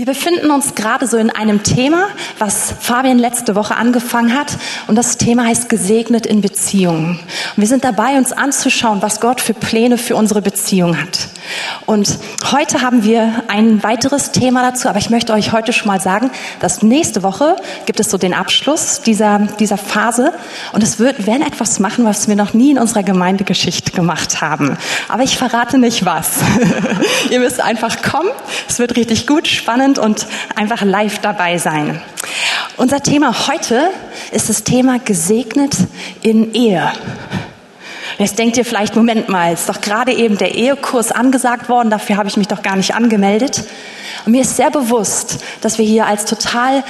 Wir befinden uns gerade so in einem Thema, was Fabian letzte Woche angefangen hat. Und das Thema heißt gesegnet in Beziehungen. Und wir sind dabei, uns anzuschauen, was Gott für Pläne für unsere Beziehung hat. Und heute haben wir ein weiteres Thema dazu, aber ich möchte euch heute schon mal sagen, dass nächste Woche gibt es so den Abschluss dieser, dieser Phase. Und es wird, werden etwas machen, was wir noch nie in unserer Gemeindegeschichte gemacht haben. Aber ich verrate nicht was. Ihr müsst einfach kommen. Es wird richtig gut, spannend und einfach live dabei sein. Unser Thema heute ist das Thema gesegnet in Ehe. Jetzt denkt ihr vielleicht, Moment mal, ist doch gerade eben der Ehekurs angesagt worden, dafür habe ich mich doch gar nicht angemeldet. Und mir ist sehr bewusst, dass wir hier als total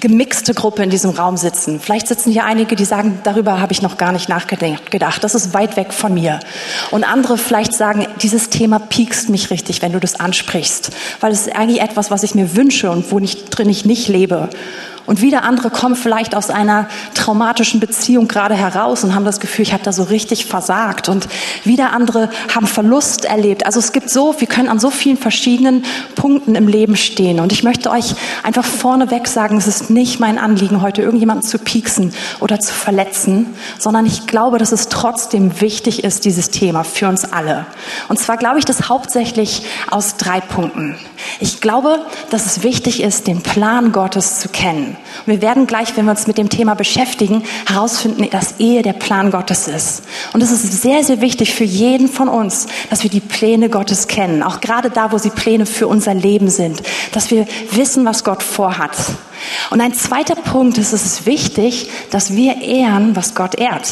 gemixte Gruppe in diesem Raum sitzen. Vielleicht sitzen hier einige, die sagen, darüber habe ich noch gar nicht nachgedacht. Das ist weit weg von mir. Und andere vielleicht sagen, dieses Thema piekst mich richtig, wenn du das ansprichst, weil es ist eigentlich etwas, was ich mir wünsche und wo ich, drin ich nicht lebe. Und wieder andere kommen vielleicht aus einer traumatischen Beziehung gerade heraus und haben das Gefühl, ich habe da so richtig versagt. Und wieder andere haben Verlust erlebt. Also es gibt so, wir können an so vielen verschiedenen Punkten im Leben stehen. Und ich möchte euch einfach vorneweg sagen, es ist nicht mein Anliegen, heute irgendjemanden zu pieksen oder zu verletzen, sondern ich glaube, dass es trotzdem wichtig ist, dieses Thema für uns alle. Und zwar glaube ich das hauptsächlich aus drei Punkten. Ich glaube, dass es wichtig ist, den Plan Gottes zu kennen. Und wir werden gleich, wenn wir uns mit dem Thema beschäftigen, herausfinden, dass Ehe der Plan Gottes ist. Und es ist sehr, sehr wichtig für jeden von uns, dass wir die Pläne Gottes kennen. Auch gerade da, wo sie Pläne für unser Leben sind. Dass wir wissen, was Gott vorhat. Und ein zweiter Punkt ist, es ist wichtig, dass wir ehren, was Gott ehrt.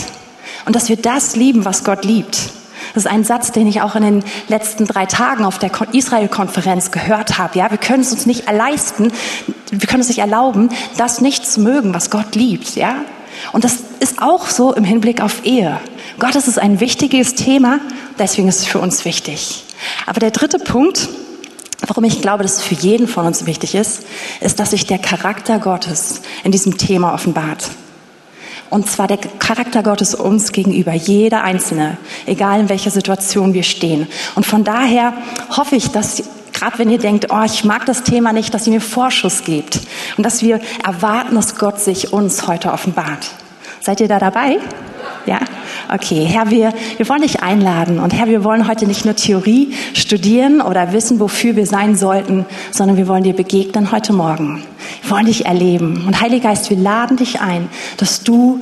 Und dass wir das lieben, was Gott liebt. Das ist ein Satz, den ich auch in den letzten drei Tagen auf der Israel-Konferenz gehört habe. Ja, wir können es uns nicht leisten, wir können es nicht erlauben, das nicht zu mögen, was Gott liebt. Ja, und das ist auch so im Hinblick auf Ehe. Gott, das ist ein wichtiges Thema, deswegen ist es für uns wichtig. Aber der dritte Punkt, warum ich glaube, dass es für jeden von uns wichtig ist, ist, dass sich der Charakter Gottes in diesem Thema offenbart. Und zwar der Charakter Gottes uns gegenüber, jeder Einzelne, egal in welcher Situation wir stehen. Und von daher hoffe ich, dass gerade wenn ihr denkt, oh, ich mag das Thema nicht, dass ihr mir Vorschuss gebt und dass wir erwarten, dass Gott sich uns heute offenbart. Seid ihr da dabei? Ja? Okay, Herr, wir, wir wollen dich einladen. Und Herr, wir wollen heute nicht nur Theorie studieren oder wissen, wofür wir sein sollten, sondern wir wollen dir begegnen heute Morgen. Wir wollen dich erleben. Und Heiliger Geist, wir laden dich ein, dass du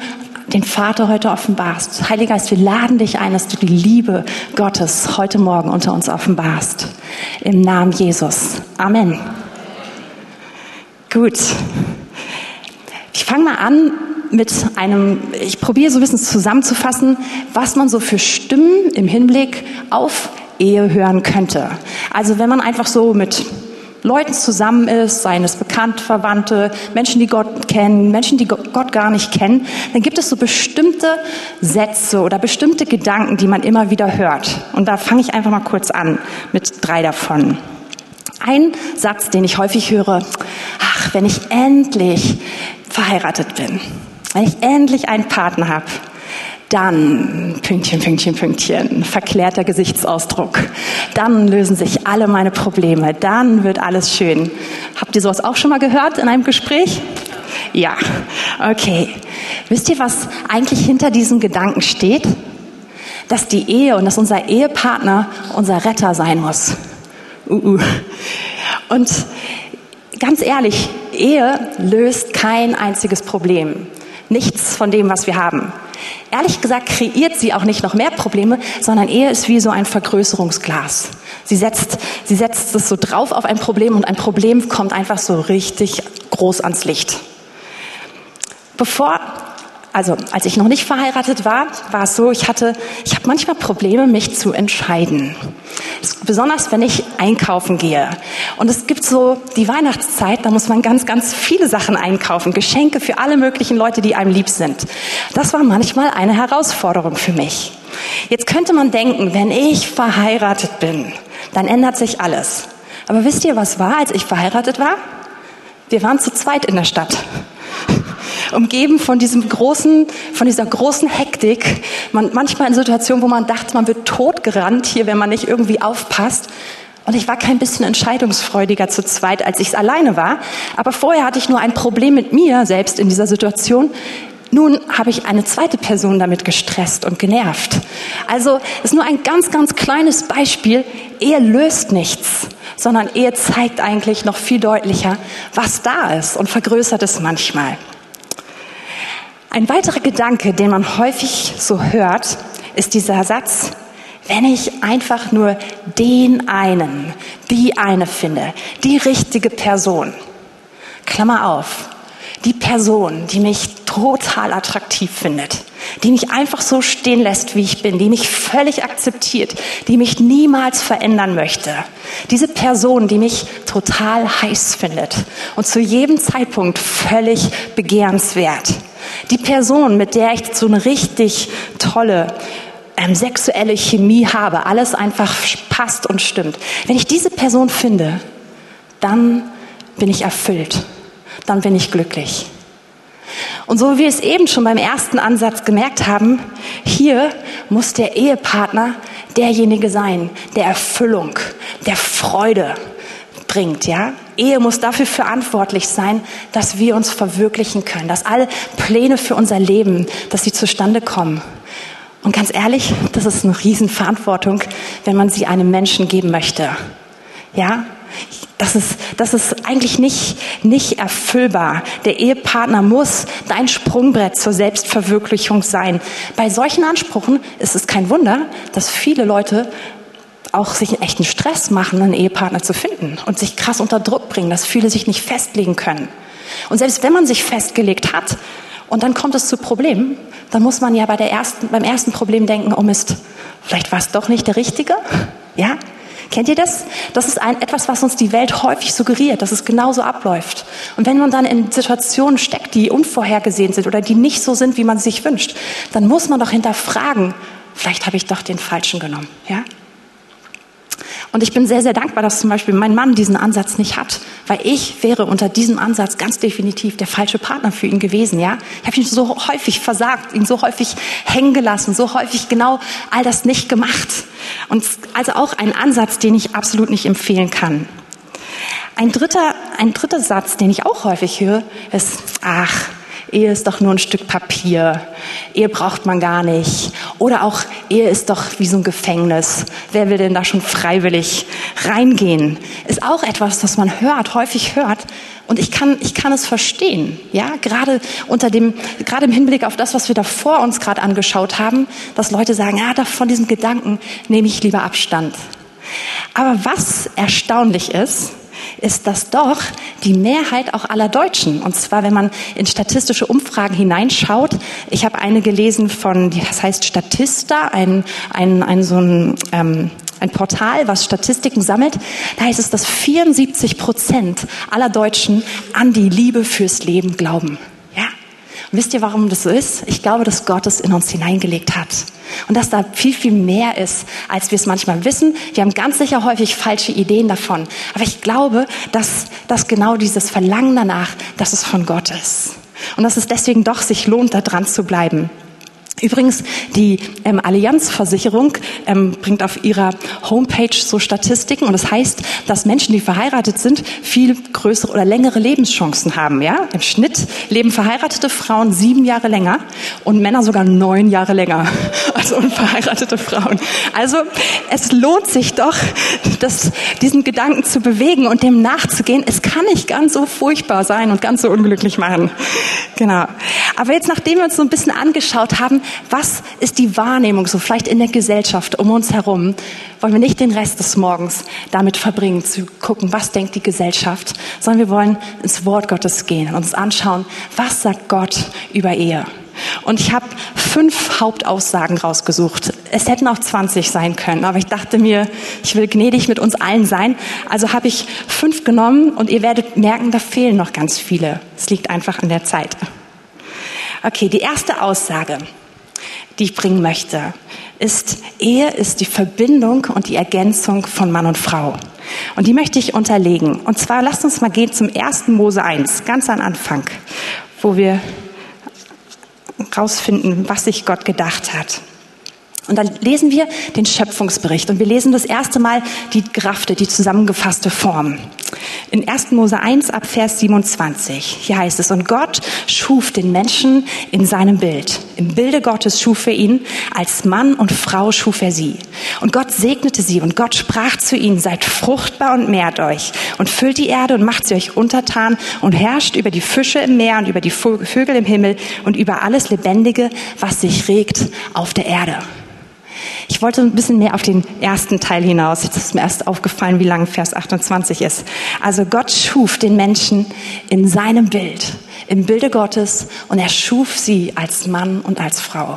den Vater heute offenbarst. Heiliger Geist, wir laden dich ein, dass du die Liebe Gottes heute Morgen unter uns offenbarst. Im Namen Jesus. Amen. Gut. Ich fange mal an mit einem, ich probiere so ein bisschen zusammenzufassen, was man so für Stimmen im Hinblick auf Ehe hören könnte. Also wenn man einfach so mit Leuten zusammen ist, seien es Bekannte, Verwandte, Menschen, die Gott kennen, Menschen, die Gott gar nicht kennen, dann gibt es so bestimmte Sätze oder bestimmte Gedanken, die man immer wieder hört. Und da fange ich einfach mal kurz an mit drei davon. Ein Satz, den ich häufig höre, ach, wenn ich endlich verheiratet bin, wenn ich endlich einen Partner habe, dann, Pünktchen, Pünktchen, Pünktchen, verklärter Gesichtsausdruck. Dann lösen sich alle meine Probleme. Dann wird alles schön. Habt ihr sowas auch schon mal gehört in einem Gespräch? Ja, okay. Wisst ihr, was eigentlich hinter diesem Gedanken steht? Dass die Ehe und dass unser Ehepartner unser Retter sein muss. Uh, uh. Und ganz ehrlich, Ehe löst kein einziges Problem. Nichts von dem, was wir haben. Ehrlich gesagt kreiert sie auch nicht noch mehr Probleme, sondern Ehe ist wie so ein Vergrößerungsglas. Sie setzt, sie setzt es so drauf auf ein Problem und ein Problem kommt einfach so richtig groß ans Licht. Bevor also als ich noch nicht verheiratet war, war es so, ich hatte, ich habe manchmal Probleme, mich zu entscheiden. Besonders wenn ich einkaufen gehe. Und es gibt so die Weihnachtszeit, da muss man ganz, ganz viele Sachen einkaufen. Geschenke für alle möglichen Leute, die einem lieb sind. Das war manchmal eine Herausforderung für mich. Jetzt könnte man denken, wenn ich verheiratet bin, dann ändert sich alles. Aber wisst ihr, was war, als ich verheiratet war? Wir waren zu zweit in der Stadt umgeben von diesem großen, von dieser großen Hektik. Man, manchmal in Situationen, wo man dachte, man wird totgerannt hier, wenn man nicht irgendwie aufpasst. Und ich war kein bisschen entscheidungsfreudiger zu zweit, als ich es alleine war. Aber vorher hatte ich nur ein Problem mit mir selbst in dieser Situation. Nun habe ich eine zweite Person damit gestresst und genervt. Also ist nur ein ganz, ganz kleines Beispiel. Ehe löst nichts, sondern Ehe zeigt eigentlich noch viel deutlicher, was da ist und vergrößert es manchmal. Ein weiterer Gedanke, den man häufig so hört, ist dieser Satz, wenn ich einfach nur den einen, die eine finde, die richtige Person. Klammer auf, die Person, die mich total attraktiv findet, die mich einfach so stehen lässt, wie ich bin, die mich völlig akzeptiert, die mich niemals verändern möchte. Diese Person, die mich total heiß findet und zu jedem Zeitpunkt völlig begehrenswert. Die Person, mit der ich so eine richtig tolle ähm, sexuelle Chemie habe, alles einfach passt und stimmt. Wenn ich diese Person finde, dann bin ich erfüllt, dann bin ich glücklich. Und so wie wir es eben schon beim ersten Ansatz gemerkt haben, hier muss der Ehepartner derjenige sein, der Erfüllung, der Freude bringt, ja? Ehe muss dafür verantwortlich sein, dass wir uns verwirklichen können, dass alle Pläne für unser Leben, dass sie zustande kommen. Und ganz ehrlich, das ist eine Riesenverantwortung, wenn man sie einem Menschen geben möchte. Ja, das ist, das ist eigentlich nicht, nicht erfüllbar. Der Ehepartner muss dein Sprungbrett zur Selbstverwirklichung sein. Bei solchen Ansprüchen ist es kein Wunder, dass viele Leute auch sich einen echten Stress machen, einen Ehepartner zu finden und sich krass unter Druck bringen, dass viele sich nicht festlegen können. Und selbst wenn man sich festgelegt hat und dann kommt es zu Problemen, dann muss man ja bei der ersten, beim ersten Problem denken, oh Mist, vielleicht war es doch nicht der Richtige. Ja? Kennt ihr das? Das ist ein, etwas, was uns die Welt häufig suggeriert, dass es genauso abläuft. Und wenn man dann in Situationen steckt, die unvorhergesehen sind oder die nicht so sind, wie man sich wünscht, dann muss man doch hinterfragen, vielleicht habe ich doch den Falschen genommen. Ja? Und ich bin sehr, sehr dankbar, dass zum Beispiel mein Mann diesen Ansatz nicht hat, weil ich wäre unter diesem Ansatz ganz definitiv der falsche Partner für ihn gewesen. Ja, ich habe ihn so häufig versagt, ihn so häufig hängen gelassen, so häufig genau all das nicht gemacht. Und also auch ein Ansatz, den ich absolut nicht empfehlen kann. Ein dritter, ein dritter Satz, den ich auch häufig höre, ist, ach, Ehe ist doch nur ein Stück Papier. Ehe braucht man gar nicht. Oder auch, Ehe ist doch wie so ein Gefängnis. Wer will denn da schon freiwillig reingehen? Ist auch etwas, das man hört, häufig hört. Und ich kann, ich kann es verstehen. Ja, gerade unter dem, gerade im Hinblick auf das, was wir da vor uns gerade angeschaut haben, dass Leute sagen, ja, von diesen Gedanken nehme ich lieber Abstand. Aber was erstaunlich ist, ist das doch die Mehrheit auch aller Deutschen. Und zwar, wenn man in statistische Umfragen hineinschaut. Ich habe eine gelesen von, das heißt Statista, ein, ein, ein so ein, ähm, ein Portal, was Statistiken sammelt. Da heißt es, dass 74 Prozent aller Deutschen an die Liebe fürs Leben glauben. Und wisst ihr, warum das so ist? Ich glaube, dass Gott es in uns hineingelegt hat. Und dass da viel, viel mehr ist, als wir es manchmal wissen. Wir haben ganz sicher häufig falsche Ideen davon. Aber ich glaube, dass, dass genau dieses Verlangen danach, dass es von Gott ist. Und dass es deswegen doch sich lohnt, da dran zu bleiben. Übrigens, die ähm, Allianzversicherung ähm, bringt auf ihrer Homepage so Statistiken und das heißt, dass Menschen, die verheiratet sind, viel größere oder längere Lebenschancen haben. Ja, im Schnitt leben verheiratete Frauen sieben Jahre länger und Männer sogar neun Jahre länger als unverheiratete Frauen. Also es lohnt sich doch, das, diesen Gedanken zu bewegen und dem nachzugehen. Es kann nicht ganz so furchtbar sein und ganz so unglücklich machen. Genau. Aber jetzt, nachdem wir uns so ein bisschen angeschaut haben, was ist die Wahrnehmung so vielleicht in der Gesellschaft um uns herum, wollen wir nicht den Rest des Morgens damit verbringen, zu gucken, was denkt die Gesellschaft, sondern wir wollen ins Wort Gottes gehen und uns anschauen, was sagt Gott über Ehe. Und ich habe fünf Hauptaussagen rausgesucht. Es hätten auch 20 sein können, aber ich dachte mir, ich will gnädig mit uns allen sein. Also habe ich fünf genommen und ihr werdet merken, da fehlen noch ganz viele. Es liegt einfach an der Zeit. Okay, die erste Aussage die ich bringen möchte, ist, Ehe ist die Verbindung und die Ergänzung von Mann und Frau. Und die möchte ich unterlegen. Und zwar lasst uns mal gehen zum 1. Mose 1, ganz am Anfang, wo wir rausfinden, was sich Gott gedacht hat. Und dann lesen wir den Schöpfungsbericht und wir lesen das erste Mal die Grafte, die zusammengefasste Form. In 1. Mose 1 ab Vers 27. Hier heißt es, und Gott schuf den Menschen in seinem Bild. Im Bilde Gottes schuf er ihn, als Mann und Frau schuf er sie. Und Gott segnete sie und Gott sprach zu ihnen, seid fruchtbar und mehrt euch und füllt die Erde und macht sie euch untertan und herrscht über die Fische im Meer und über die Vögel im Himmel und über alles Lebendige, was sich regt auf der Erde. Ich wollte ein bisschen mehr auf den ersten Teil hinaus. Jetzt ist mir erst aufgefallen, wie lang Vers 28 ist. Also Gott schuf den Menschen in seinem Bild, im Bilde Gottes, und er schuf sie als Mann und als Frau.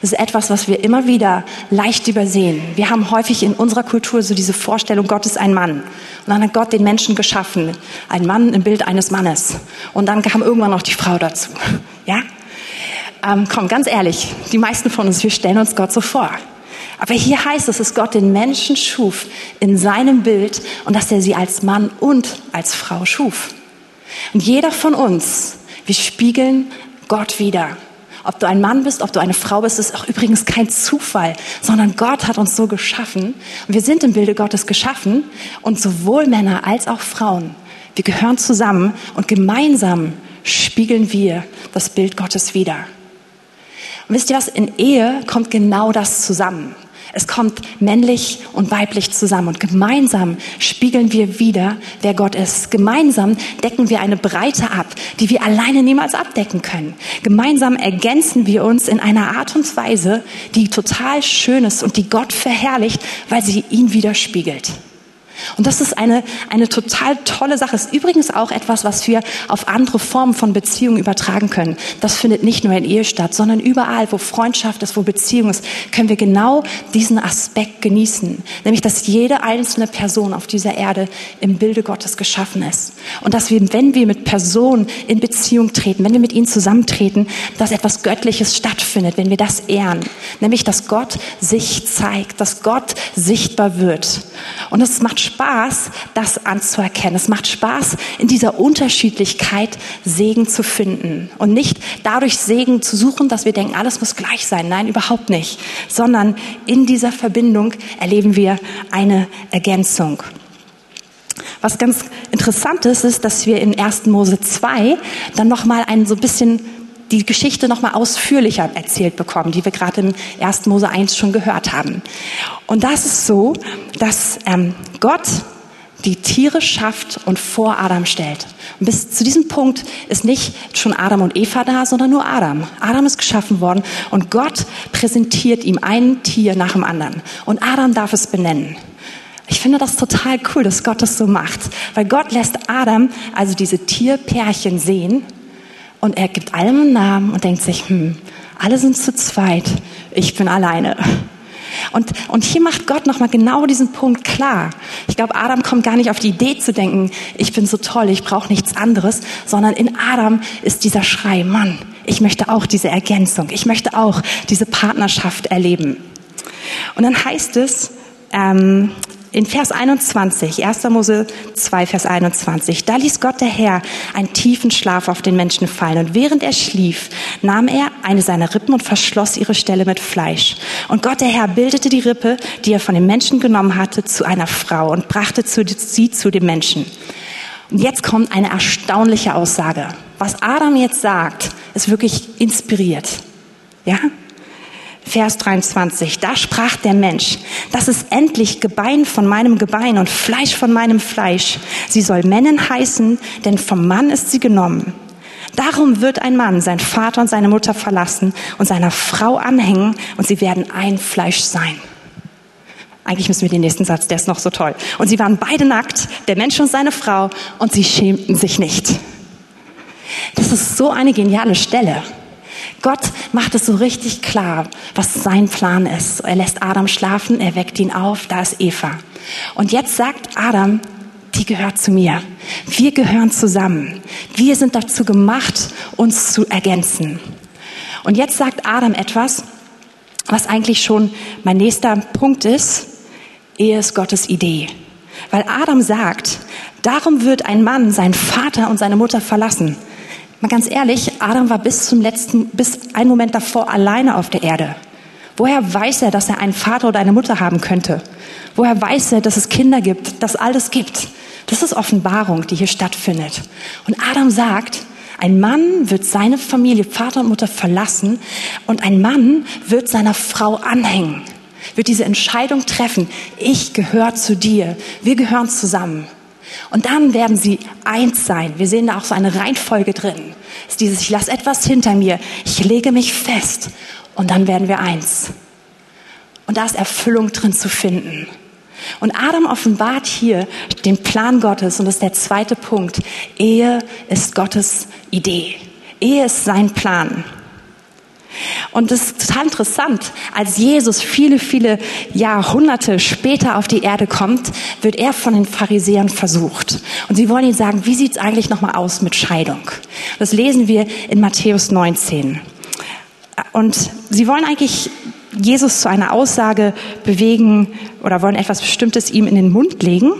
Das ist etwas, was wir immer wieder leicht übersehen. Wir haben häufig in unserer Kultur so diese Vorstellung, Gott ist ein Mann. Und dann hat Gott den Menschen geschaffen. Ein Mann im Bild eines Mannes. Und dann kam irgendwann noch die Frau dazu. Ja? Ähm, komm, ganz ehrlich, die meisten von uns, wir stellen uns Gott so vor. Aber hier heißt es, dass Gott den Menschen schuf in seinem Bild und dass er sie als Mann und als Frau schuf. Und jeder von uns, wir spiegeln Gott wieder. Ob du ein Mann bist, ob du eine Frau bist, ist auch übrigens kein Zufall, sondern Gott hat uns so geschaffen. Und wir sind im Bilde Gottes geschaffen und sowohl Männer als auch Frauen, wir gehören zusammen und gemeinsam spiegeln wir das Bild Gottes wieder. Und wisst ihr was? In Ehe kommt genau das zusammen. Es kommt männlich und weiblich zusammen und gemeinsam spiegeln wir wieder, wer Gott ist. Gemeinsam decken wir eine Breite ab, die wir alleine niemals abdecken können. Gemeinsam ergänzen wir uns in einer Art und Weise, die total schön ist und die Gott verherrlicht, weil sie ihn widerspiegelt. Und das ist eine, eine total tolle Sache. Ist übrigens auch etwas, was wir auf andere Formen von Beziehungen übertragen können. Das findet nicht nur in Ehe statt, sondern überall, wo Freundschaft ist, wo Beziehung ist, können wir genau diesen Aspekt genießen. Nämlich, dass jede einzelne Person auf dieser Erde im Bilde Gottes geschaffen ist. Und dass wir, wenn wir mit Personen in Beziehung treten, wenn wir mit ihnen zusammentreten, dass etwas Göttliches stattfindet, wenn wir das ehren. Nämlich, dass Gott sich zeigt, dass Gott sichtbar wird. Und es macht Spaß, das anzuerkennen. Es macht Spaß, in dieser Unterschiedlichkeit Segen zu finden und nicht dadurch Segen zu suchen, dass wir denken, alles muss gleich sein. Nein, überhaupt nicht. Sondern in dieser Verbindung erleben wir eine Ergänzung. Was ganz interessant ist, ist, dass wir in 1. Mose 2 dann nochmal ein so ein bisschen die Geschichte noch mal ausführlicher erzählt bekommen, die wir gerade im 1. Mose 1 schon gehört haben. Und das ist so, dass ähm, Gott die Tiere schafft und vor Adam stellt. Und bis zu diesem Punkt ist nicht schon Adam und Eva da, sondern nur Adam. Adam ist geschaffen worden und Gott präsentiert ihm ein Tier nach dem anderen. Und Adam darf es benennen. Ich finde das total cool, dass Gott das so macht, weil Gott lässt Adam also diese Tierpärchen sehen und er gibt allem einen Namen und denkt sich, hm, alle sind zu zweit, ich bin alleine. Und, und hier macht Gott nochmal genau diesen Punkt klar. Ich glaube, Adam kommt gar nicht auf die Idee zu denken, ich bin so toll, ich brauche nichts anderes, sondern in Adam ist dieser Schrei, Mann, ich möchte auch diese Ergänzung, ich möchte auch diese Partnerschaft erleben. Und dann heißt es, ähm, in Vers 21, 1. Mose 2, Vers 21, da ließ Gott der Herr einen tiefen Schlaf auf den Menschen fallen. Und während er schlief, nahm er eine seiner Rippen und verschloss ihre Stelle mit Fleisch. Und Gott der Herr bildete die Rippe, die er von dem Menschen genommen hatte, zu einer Frau und brachte sie zu dem Menschen. Und jetzt kommt eine erstaunliche Aussage. Was Adam jetzt sagt, ist wirklich inspiriert. Ja? Vers 23, da sprach der Mensch, das ist endlich Gebein von meinem Gebein und Fleisch von meinem Fleisch. Sie soll Männin heißen, denn vom Mann ist sie genommen. Darum wird ein Mann sein Vater und seine Mutter verlassen und seiner Frau anhängen und sie werden ein Fleisch sein. Eigentlich müssen wir den nächsten Satz, der ist noch so toll. Und sie waren beide nackt, der Mensch und seine Frau, und sie schämten sich nicht. Das ist so eine geniale Stelle. Gott macht es so richtig klar, was sein Plan ist. Er lässt Adam schlafen, er weckt ihn auf, da ist Eva. Und jetzt sagt Adam, die gehört zu mir. Wir gehören zusammen. Wir sind dazu gemacht, uns zu ergänzen. Und jetzt sagt Adam etwas, was eigentlich schon mein nächster Punkt ist. Ehe ist Gottes Idee. Weil Adam sagt, darum wird ein Mann seinen Vater und seine Mutter verlassen Mal ganz ehrlich, Adam war bis zum letzten, bis einen Moment davor alleine auf der Erde. Woher weiß er, dass er einen Vater oder eine Mutter haben könnte? Woher weiß er, dass es Kinder gibt, dass alles gibt? Das ist Offenbarung, die hier stattfindet. Und Adam sagt, ein Mann wird seine Familie, Vater und Mutter verlassen und ein Mann wird seiner Frau anhängen, wird diese Entscheidung treffen, ich gehöre zu dir, wir gehören zusammen. Und dann werden sie eins sein. Wir sehen da auch so eine Reihenfolge drin. Es ist dieses, ich lasse etwas hinter mir, ich lege mich fest und dann werden wir eins. Und da ist Erfüllung drin zu finden. Und Adam offenbart hier den Plan Gottes und das ist der zweite Punkt. Ehe ist Gottes Idee. Ehe ist sein Plan. Und das ist total interessant. Als Jesus viele, viele Jahrhunderte später auf die Erde kommt, wird er von den Pharisäern versucht. Und sie wollen ihn sagen, wie sieht es eigentlich nochmal aus mit Scheidung? Das lesen wir in Matthäus 19. Und sie wollen eigentlich Jesus zu einer Aussage bewegen oder wollen etwas Bestimmtes ihm in den Mund legen.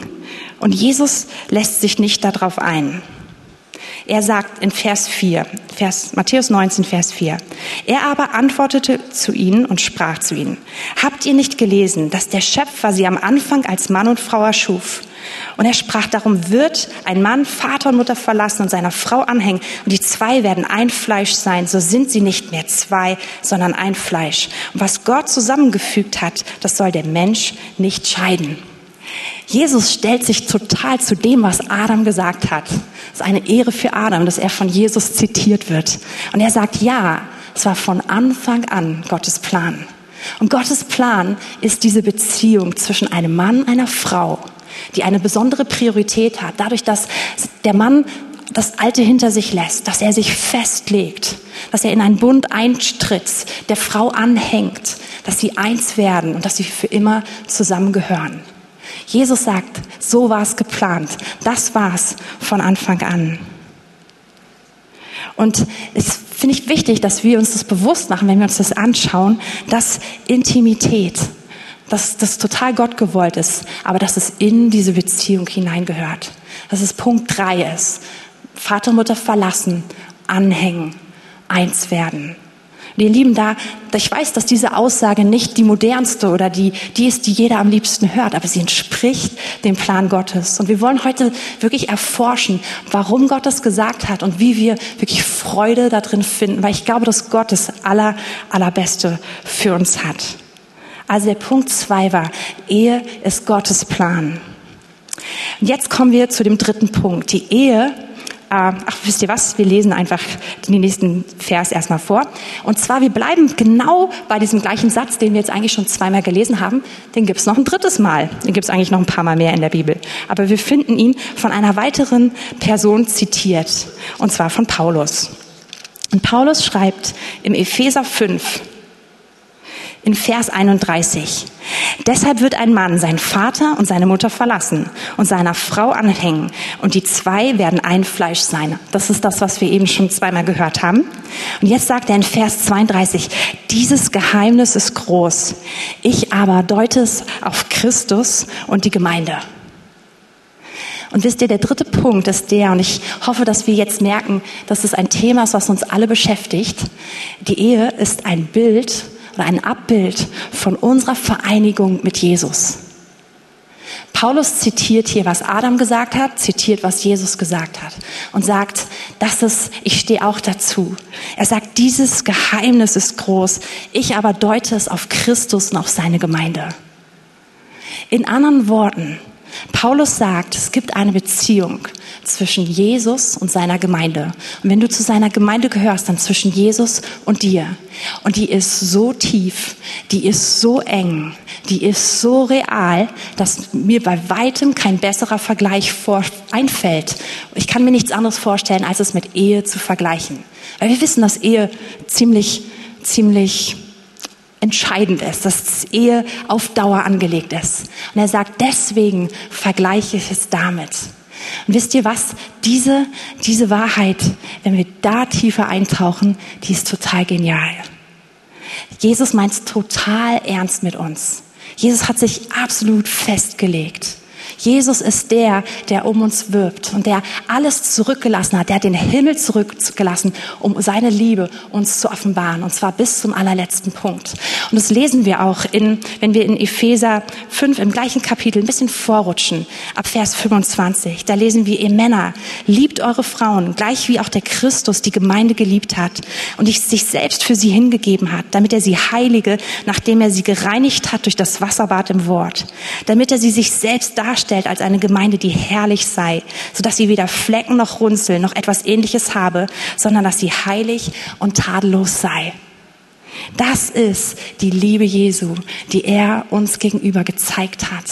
Und Jesus lässt sich nicht darauf ein. Er sagt in Vers 4, Vers, Matthäus 19, Vers 4, er aber antwortete zu ihnen und sprach zu ihnen, habt ihr nicht gelesen, dass der Schöpfer sie am Anfang als Mann und Frau erschuf? Und er sprach, darum wird ein Mann Vater und Mutter verlassen und seiner Frau anhängen und die zwei werden ein Fleisch sein. So sind sie nicht mehr zwei, sondern ein Fleisch. Und was Gott zusammengefügt hat, das soll der Mensch nicht scheiden. Jesus stellt sich total zu dem, was Adam gesagt hat. Es ist eine Ehre für Adam, dass er von Jesus zitiert wird. Und er sagt, ja, es war von Anfang an Gottes Plan. Und Gottes Plan ist diese Beziehung zwischen einem Mann und einer Frau, die eine besondere Priorität hat, dadurch, dass der Mann das Alte hinter sich lässt, dass er sich festlegt, dass er in einen Bund eintritt, der Frau anhängt, dass sie eins werden und dass sie für immer zusammengehören. Jesus sagt, so war es geplant. Das war es von Anfang an. Und es finde ich wichtig, dass wir uns das bewusst machen, wenn wir uns das anschauen, dass Intimität, dass das total Gott gewollt ist, aber dass es in diese Beziehung hineingehört. Dass es Punkt drei ist. Vater und Mutter verlassen, anhängen, eins werden. Und ihr Lieben, da, ich weiß, dass diese Aussage nicht die modernste oder die, die ist, die jeder am liebsten hört, aber sie entspricht dem Plan Gottes. Und wir wollen heute wirklich erforschen, warum Gott das gesagt hat und wie wir wirklich Freude darin finden, weil ich glaube, dass Gott das aller, allerbeste für uns hat. Also der Punkt zwei war, Ehe ist Gottes Plan. Und jetzt kommen wir zu dem dritten Punkt. Die Ehe ach, wisst ihr was? Wir lesen einfach den nächsten Vers erstmal vor. Und zwar, wir bleiben genau bei diesem gleichen Satz, den wir jetzt eigentlich schon zweimal gelesen haben. Den gibt es noch ein drittes Mal. Den gibt es eigentlich noch ein paar Mal mehr in der Bibel. Aber wir finden ihn von einer weiteren Person zitiert. Und zwar von Paulus. Und Paulus schreibt im Epheser 5, in Vers 31. Deshalb wird ein Mann seinen Vater und seine Mutter verlassen und seiner Frau anhängen und die zwei werden ein Fleisch sein. Das ist das, was wir eben schon zweimal gehört haben. Und jetzt sagt er in Vers 32, dieses Geheimnis ist groß. Ich aber deute es auf Christus und die Gemeinde. Und wisst ihr, der dritte Punkt ist der, und ich hoffe, dass wir jetzt merken, dass es ein Thema ist, was uns alle beschäftigt. Die Ehe ist ein Bild oder ein Abbild von unserer Vereinigung mit Jesus. Paulus zitiert hier, was Adam gesagt hat, zitiert, was Jesus gesagt hat und sagt, das ist, ich stehe auch dazu. Er sagt, dieses Geheimnis ist groß. Ich aber deute es auf Christus und auf seine Gemeinde. In anderen Worten, Paulus sagt, es gibt eine Beziehung zwischen Jesus und seiner Gemeinde. Und wenn du zu seiner Gemeinde gehörst, dann zwischen Jesus und dir. Und die ist so tief, die ist so eng, die ist so real, dass mir bei weitem kein besserer Vergleich vor einfällt. Ich kann mir nichts anderes vorstellen, als es mit Ehe zu vergleichen. Weil wir wissen, dass Ehe ziemlich, ziemlich entscheidend ist, dass Ehe auf Dauer angelegt ist. Und er sagt, deswegen vergleiche ich es damit. Und wisst ihr was? Diese, diese Wahrheit, wenn wir da tiefer eintauchen, die ist total genial. Jesus meint es total ernst mit uns. Jesus hat sich absolut festgelegt. Jesus ist der, der um uns wirbt und der alles zurückgelassen hat. Der hat den Himmel zurückgelassen, um seine Liebe uns zu offenbaren. Und zwar bis zum allerletzten Punkt. Und das lesen wir auch in, wenn wir in Epheser 5 im gleichen Kapitel ein bisschen vorrutschen, ab Vers 25. Da lesen wir, ihr Männer, liebt eure Frauen, gleich wie auch der Christus die Gemeinde geliebt hat und sich selbst für sie hingegeben hat, damit er sie heilige, nachdem er sie gereinigt hat durch das Wasserbad im Wort, damit er sie sich selbst darstellt als eine Gemeinde, die herrlich sei, sodass sie weder Flecken noch Runzeln noch etwas ähnliches habe, sondern dass sie heilig und tadellos sei. Das ist die Liebe Jesu, die er uns gegenüber gezeigt hat.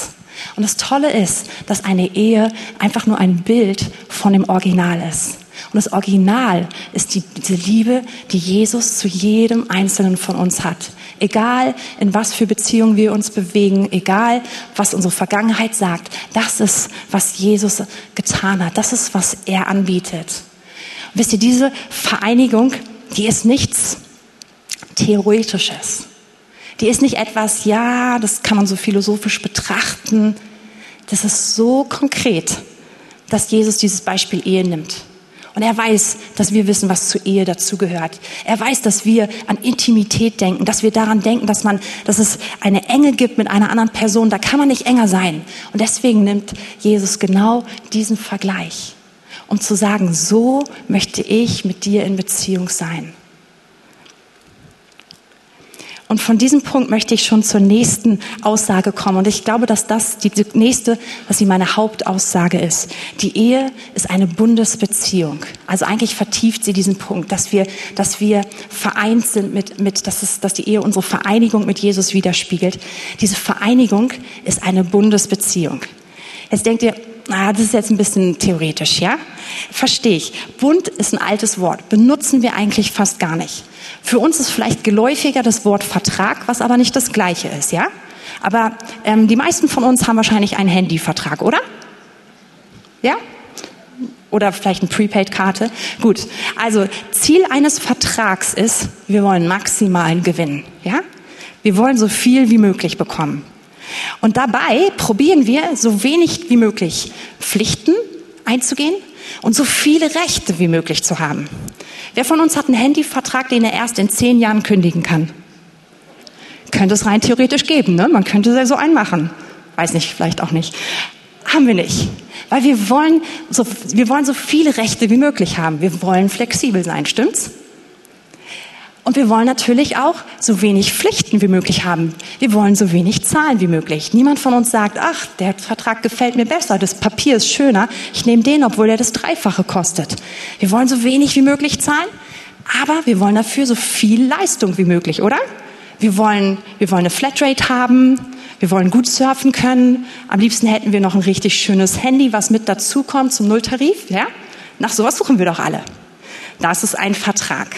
Und das Tolle ist, dass eine Ehe einfach nur ein Bild von dem Original ist. Und das Original ist die, diese Liebe, die Jesus zu jedem Einzelnen von uns hat. Egal, in was für Beziehungen wir uns bewegen, egal, was unsere Vergangenheit sagt, das ist, was Jesus getan hat. Das ist, was er anbietet. Und wisst ihr, diese Vereinigung, die ist nichts Theoretisches. Die ist nicht etwas, ja, das kann man so philosophisch betrachten. Das ist so konkret, dass Jesus dieses Beispiel Ehe nimmt. Und er weiß, dass wir wissen, was zur Ehe dazugehört. Er weiß, dass wir an Intimität denken, dass wir daran denken, dass man, dass es eine Enge gibt mit einer anderen Person. Da kann man nicht enger sein. Und deswegen nimmt Jesus genau diesen Vergleich, um zu sagen, so möchte ich mit dir in Beziehung sein. Und von diesem Punkt möchte ich schon zur nächsten Aussage kommen. Und ich glaube, dass das die nächste, was sie meine Hauptaussage ist. Die Ehe ist eine Bundesbeziehung. Also eigentlich vertieft sie diesen Punkt, dass wir, dass wir vereint sind mit, mit dass, es, dass die Ehe unsere Vereinigung mit Jesus widerspiegelt. Diese Vereinigung ist eine Bundesbeziehung. Jetzt denkt ihr, ah, das ist jetzt ein bisschen theoretisch, ja? Verstehe ich. Bund ist ein altes Wort, benutzen wir eigentlich fast gar nicht. Für uns ist vielleicht geläufiger das Wort Vertrag, was aber nicht das gleiche ist, ja? Aber ähm, die meisten von uns haben wahrscheinlich einen Handyvertrag, oder? Ja? Oder vielleicht eine Prepaid-Karte. Gut. Also Ziel eines Vertrags ist, wir wollen maximalen Gewinn, ja? Wir wollen so viel wie möglich bekommen. Und dabei probieren wir so wenig wie möglich Pflichten einzugehen und so viele Rechte wie möglich zu haben. Wer von uns hat einen Handyvertrag, den er erst in zehn Jahren kündigen kann? Könnte es rein theoretisch geben, ne? Man könnte so einen machen. Weiß nicht, vielleicht auch nicht. Haben wir nicht. Weil wir wollen so, wir wollen so viele Rechte wie möglich haben. Wir wollen flexibel sein, stimmt's? Und wir wollen natürlich auch so wenig Pflichten wie möglich haben. Wir wollen so wenig zahlen wie möglich. Niemand von uns sagt, ach, der Vertrag gefällt mir besser, das Papier ist schöner, ich nehme den, obwohl er das Dreifache kostet. Wir wollen so wenig wie möglich zahlen, aber wir wollen dafür so viel Leistung wie möglich, oder? Wir wollen, wir wollen eine Flatrate haben, wir wollen gut surfen können. Am liebsten hätten wir noch ein richtig schönes Handy, was mit dazukommt zum Nulltarif, ja? Nach sowas suchen wir doch alle. Das ist ein Vertrag.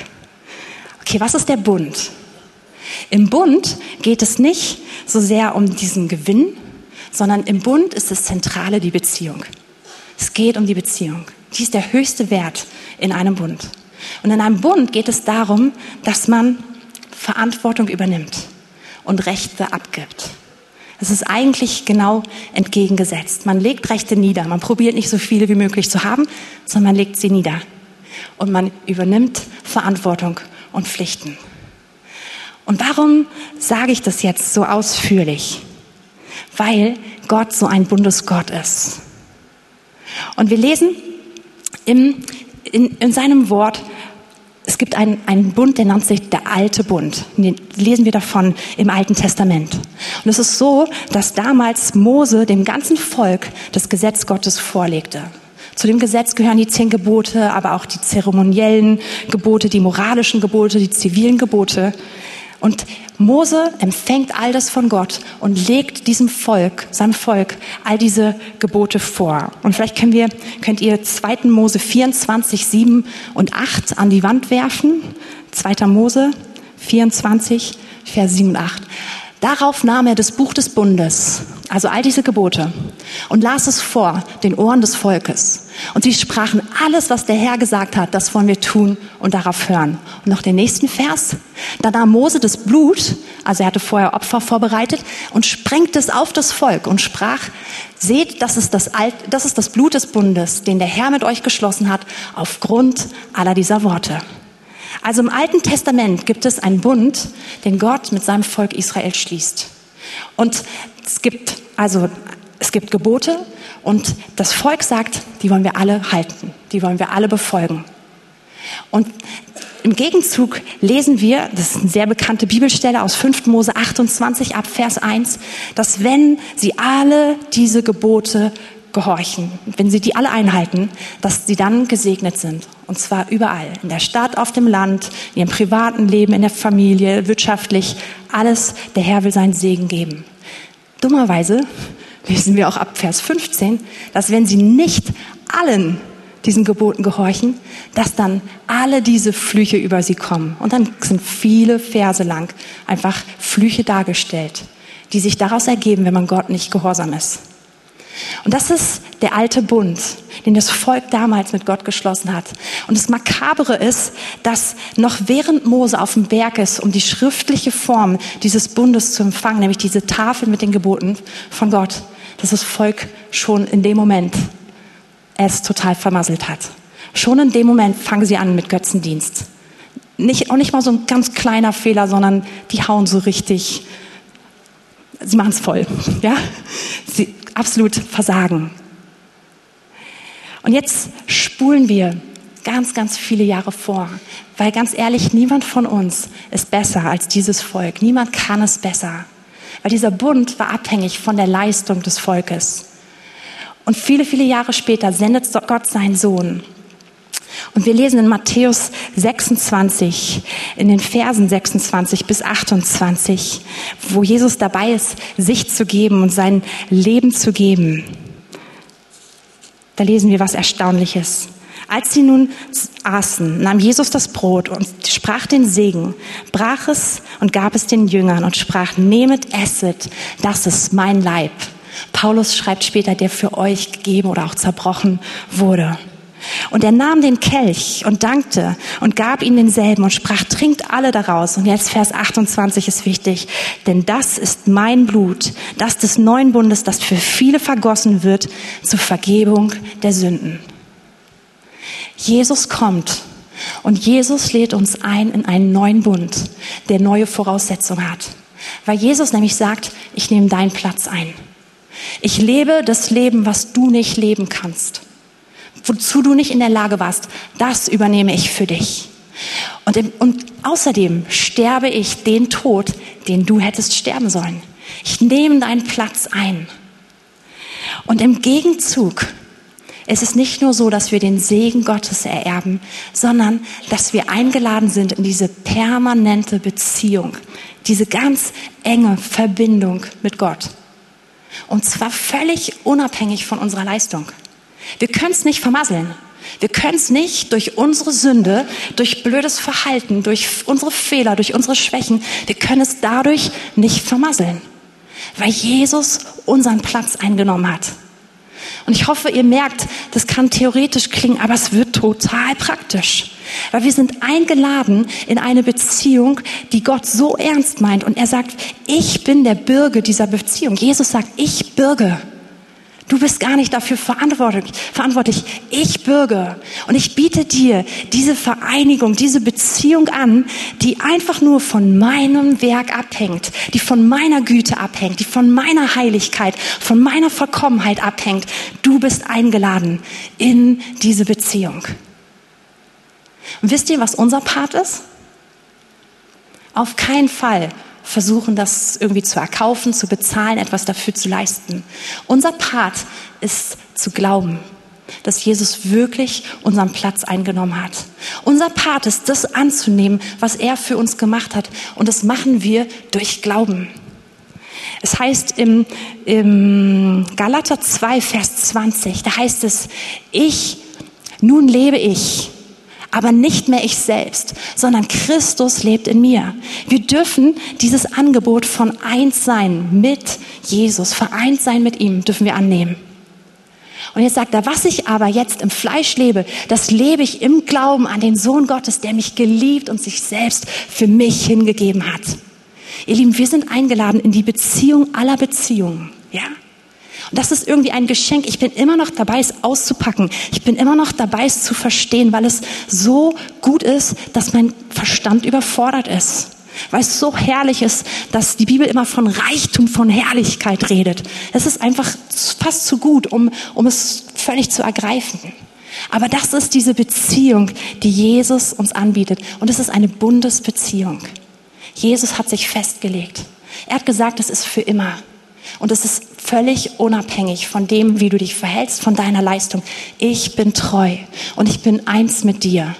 Okay, was ist der Bund? Im Bund geht es nicht so sehr um diesen Gewinn, sondern im Bund ist das Zentrale die Beziehung. Es geht um die Beziehung. Die ist der höchste Wert in einem Bund. Und in einem Bund geht es darum, dass man Verantwortung übernimmt und Rechte abgibt. Es ist eigentlich genau entgegengesetzt. Man legt Rechte nieder. Man probiert nicht so viele wie möglich zu haben, sondern man legt sie nieder. Und man übernimmt Verantwortung und Pflichten. Und warum sage ich das jetzt so ausführlich? Weil Gott so ein Bundesgott ist. Und wir lesen im, in, in seinem Wort, es gibt einen, einen Bund, der nennt sich der alte Bund. Den lesen wir davon im Alten Testament. Und es ist so, dass damals Mose dem ganzen Volk das Gesetz Gottes vorlegte. Zu dem Gesetz gehören die zehn Gebote, aber auch die zeremoniellen Gebote, die moralischen Gebote, die zivilen Gebote. Und Mose empfängt all das von Gott und legt diesem Volk, seinem Volk, all diese Gebote vor. Und vielleicht können wir, könnt ihr 2. Mose 24, 7 und 8 an die Wand werfen. 2. Mose 24, Vers 7 und 8. Darauf nahm er das Buch des Bundes, also all diese Gebote, und las es vor den Ohren des Volkes. Und sie sprachen alles, was der Herr gesagt hat, das wollen wir tun und darauf hören. Und noch den nächsten Vers. Da nahm Mose das Blut, also er hatte vorher Opfer vorbereitet, und sprengte es auf das Volk und sprach, seht, das ist das, Alt, das ist das Blut des Bundes, den der Herr mit euch geschlossen hat, aufgrund aller dieser Worte. Also im Alten Testament gibt es einen Bund, den Gott mit seinem Volk Israel schließt. Und es gibt also es gibt Gebote und das Volk sagt, die wollen wir alle halten, die wollen wir alle befolgen. Und im Gegenzug lesen wir, das ist eine sehr bekannte Bibelstelle aus 5. Mose 28 ab Vers 1, dass wenn sie alle diese Gebote gehorchen, wenn sie die alle einhalten, dass sie dann gesegnet sind. Und zwar überall. In der Stadt, auf dem Land, in ihrem privaten Leben, in der Familie, wirtschaftlich. Alles. Der Herr will seinen Segen geben. Dummerweise lesen wir auch ab Vers 15, dass wenn sie nicht allen diesen Geboten gehorchen, dass dann alle diese Flüche über sie kommen. Und dann sind viele Verse lang einfach Flüche dargestellt, die sich daraus ergeben, wenn man Gott nicht gehorsam ist. Und das ist der alte Bund, den das Volk damals mit Gott geschlossen hat. Und das Makabere ist, dass noch während Mose auf dem Berg ist, um die schriftliche Form dieses Bundes zu empfangen, nämlich diese Tafel mit den Geboten von Gott, dass das Volk schon in dem Moment es total vermasselt hat. Schon in dem Moment fangen sie an mit Götzendienst. Nicht, auch nicht mal so ein ganz kleiner Fehler, sondern die hauen so richtig, sie machen es voll. Ja? Sie absolut versagen. Und jetzt spulen wir ganz, ganz viele Jahre vor. Weil ganz ehrlich, niemand von uns ist besser als dieses Volk. Niemand kann es besser. Weil dieser Bund war abhängig von der Leistung des Volkes. Und viele, viele Jahre später sendet Gott seinen Sohn. Und wir lesen in Matthäus 26, in den Versen 26 bis 28, wo Jesus dabei ist, sich zu geben und sein Leben zu geben. Da lesen wir was Erstaunliches. Als sie nun aßen, nahm Jesus das Brot und sprach den Segen, brach es und gab es den Jüngern und sprach, nehmet, esset, das ist mein Leib. Paulus schreibt später, der für euch gegeben oder auch zerbrochen wurde. Und er nahm den Kelch und dankte und gab ihnen denselben und sprach, trinkt alle daraus. Und jetzt Vers 28 ist wichtig, denn das ist mein Blut, das des neuen Bundes, das für viele vergossen wird zur Vergebung der Sünden. Jesus kommt und Jesus lädt uns ein in einen neuen Bund, der neue Voraussetzungen hat. Weil Jesus nämlich sagt, ich nehme deinen Platz ein. Ich lebe das Leben, was du nicht leben kannst. Wozu du nicht in der Lage warst, das übernehme ich für dich. Und, im, und außerdem sterbe ich den Tod, den du hättest sterben sollen. Ich nehme deinen Platz ein. Und im Gegenzug es ist nicht nur so, dass wir den Segen Gottes ererben, sondern dass wir eingeladen sind in diese permanente Beziehung, diese ganz enge Verbindung mit Gott. Und zwar völlig unabhängig von unserer Leistung. Wir können es nicht vermasseln. Wir können es nicht durch unsere Sünde, durch blödes Verhalten, durch unsere Fehler, durch unsere Schwächen, wir können es dadurch nicht vermasseln, weil Jesus unseren Platz eingenommen hat. Und ich hoffe, ihr merkt, das kann theoretisch klingen, aber es wird total praktisch. Weil wir sind eingeladen in eine Beziehung, die Gott so ernst meint. Und er sagt, ich bin der Bürger dieser Beziehung. Jesus sagt, ich bürge. Du bist gar nicht dafür verantwortlich. Ich bürge. Und ich biete dir diese Vereinigung, diese Beziehung an, die einfach nur von meinem Werk abhängt, die von meiner Güte abhängt, die von meiner Heiligkeit, von meiner Vollkommenheit abhängt. Du bist eingeladen in diese Beziehung. Und wisst ihr, was unser Part ist? Auf keinen Fall versuchen, das irgendwie zu erkaufen, zu bezahlen, etwas dafür zu leisten. Unser Part ist zu glauben, dass Jesus wirklich unseren Platz eingenommen hat. Unser Part ist, das anzunehmen, was er für uns gemacht hat. Und das machen wir durch Glauben. Es heißt im, im Galater 2, Vers 20, da heißt es, ich, nun lebe ich, aber nicht mehr ich selbst, sondern Christus lebt in mir. Wir dürfen dieses Angebot von eins sein mit Jesus, vereint sein mit ihm, dürfen wir annehmen. Und jetzt sagt er, was ich aber jetzt im Fleisch lebe, das lebe ich im Glauben an den Sohn Gottes, der mich geliebt und sich selbst für mich hingegeben hat. Ihr Lieben, wir sind eingeladen in die Beziehung aller Beziehungen, ja? Und das ist irgendwie ein Geschenk. Ich bin immer noch dabei, es auszupacken. Ich bin immer noch dabei, es zu verstehen, weil es so gut ist, dass mein Verstand überfordert ist. Weil es so herrlich ist, dass die Bibel immer von Reichtum, von Herrlichkeit redet. Es ist einfach fast zu gut, um, um es völlig zu ergreifen. Aber das ist diese Beziehung, die Jesus uns anbietet. Und es ist eine Bundesbeziehung. Jesus hat sich festgelegt. Er hat gesagt, es ist für immer. Und es ist völlig unabhängig von dem, wie du dich verhältst, von deiner Leistung. Ich bin treu und ich bin eins mit dir.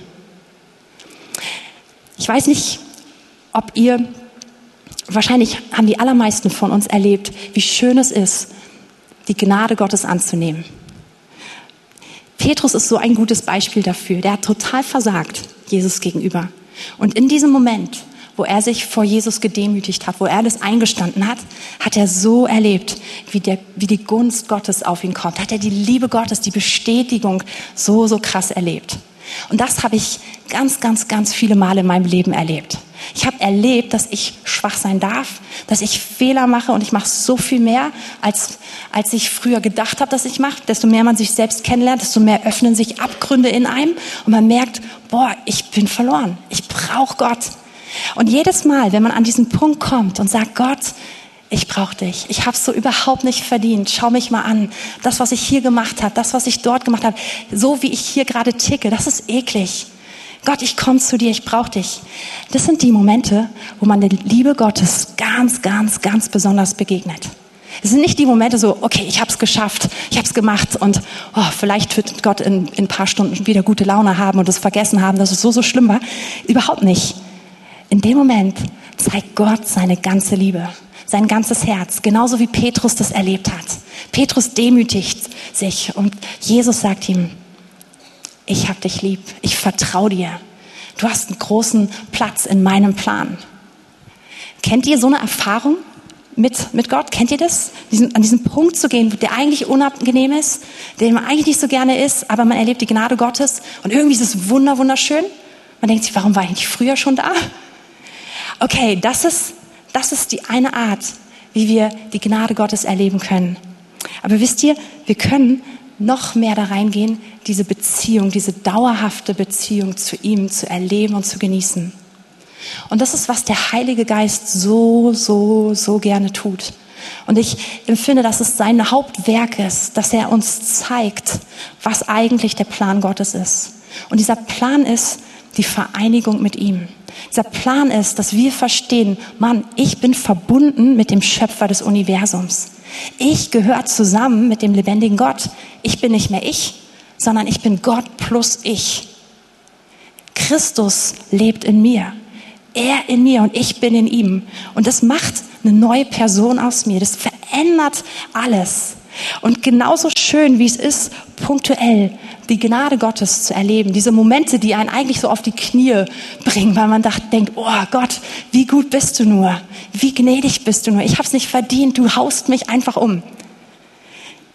Ich weiß nicht, ob ihr, wahrscheinlich haben die allermeisten von uns erlebt, wie schön es ist, die Gnade Gottes anzunehmen. Petrus ist so ein gutes Beispiel dafür. Der hat total versagt Jesus gegenüber. Und in diesem Moment wo er sich vor Jesus gedemütigt hat, wo er alles eingestanden hat, hat er so erlebt, wie, der, wie die Gunst Gottes auf ihn kommt. Hat er die Liebe Gottes, die Bestätigung so, so krass erlebt. Und das habe ich ganz, ganz, ganz viele Male in meinem Leben erlebt. Ich habe erlebt, dass ich schwach sein darf, dass ich Fehler mache und ich mache so viel mehr, als, als ich früher gedacht habe, dass ich mache. Desto mehr man sich selbst kennenlernt, desto mehr öffnen sich Abgründe in einem und man merkt, boah, ich bin verloren. Ich brauche Gott. Und jedes Mal, wenn man an diesen Punkt kommt und sagt, Gott, ich brauche dich. Ich habe es so überhaupt nicht verdient. Schau mich mal an. Das, was ich hier gemacht habe, das, was ich dort gemacht habe, so wie ich hier gerade ticke, das ist eklig. Gott, ich komme zu dir, ich brauche dich. Das sind die Momente, wo man der Liebe Gottes ganz, ganz, ganz besonders begegnet. Es sind nicht die Momente so, okay, ich habe es geschafft, ich habe es gemacht und oh, vielleicht wird Gott in, in ein paar Stunden wieder gute Laune haben und es vergessen haben, dass es so, so schlimm war. Überhaupt nicht. In dem Moment zeigt Gott seine ganze Liebe, sein ganzes Herz, genauso wie Petrus das erlebt hat. Petrus demütigt sich und Jesus sagt ihm, ich hab dich lieb, ich vertraue dir. Du hast einen großen Platz in meinem Plan. Kennt ihr so eine Erfahrung mit, mit Gott? Kennt ihr das? Diesen, an diesen Punkt zu gehen, der eigentlich unangenehm ist, den man eigentlich nicht so gerne ist, aber man erlebt die Gnade Gottes und irgendwie ist es wunder, wunderschön. Man denkt sich, warum war ich nicht früher schon da? Okay, das ist, das ist die eine Art, wie wir die Gnade Gottes erleben können. Aber wisst ihr, wir können noch mehr da reingehen, diese Beziehung, diese dauerhafte Beziehung zu ihm zu erleben und zu genießen. Und das ist, was der Heilige Geist so, so, so gerne tut. Und ich empfinde, dass es sein Hauptwerk ist, dass er uns zeigt, was eigentlich der Plan Gottes ist. Und dieser Plan ist die Vereinigung mit ihm. Dieser Plan ist, dass wir verstehen, Mann, ich bin verbunden mit dem Schöpfer des Universums. Ich gehöre zusammen mit dem lebendigen Gott. Ich bin nicht mehr ich, sondern ich bin Gott plus ich. Christus lebt in mir. Er in mir und ich bin in ihm. Und das macht eine neue Person aus mir. Das verändert alles. Und genauso schön, wie es ist, punktuell die Gnade Gottes zu erleben, diese Momente, die einen eigentlich so auf die Knie bringen, weil man dacht, denkt, oh Gott, wie gut bist du nur, wie gnädig bist du nur, ich habe es nicht verdient, du haust mich einfach um.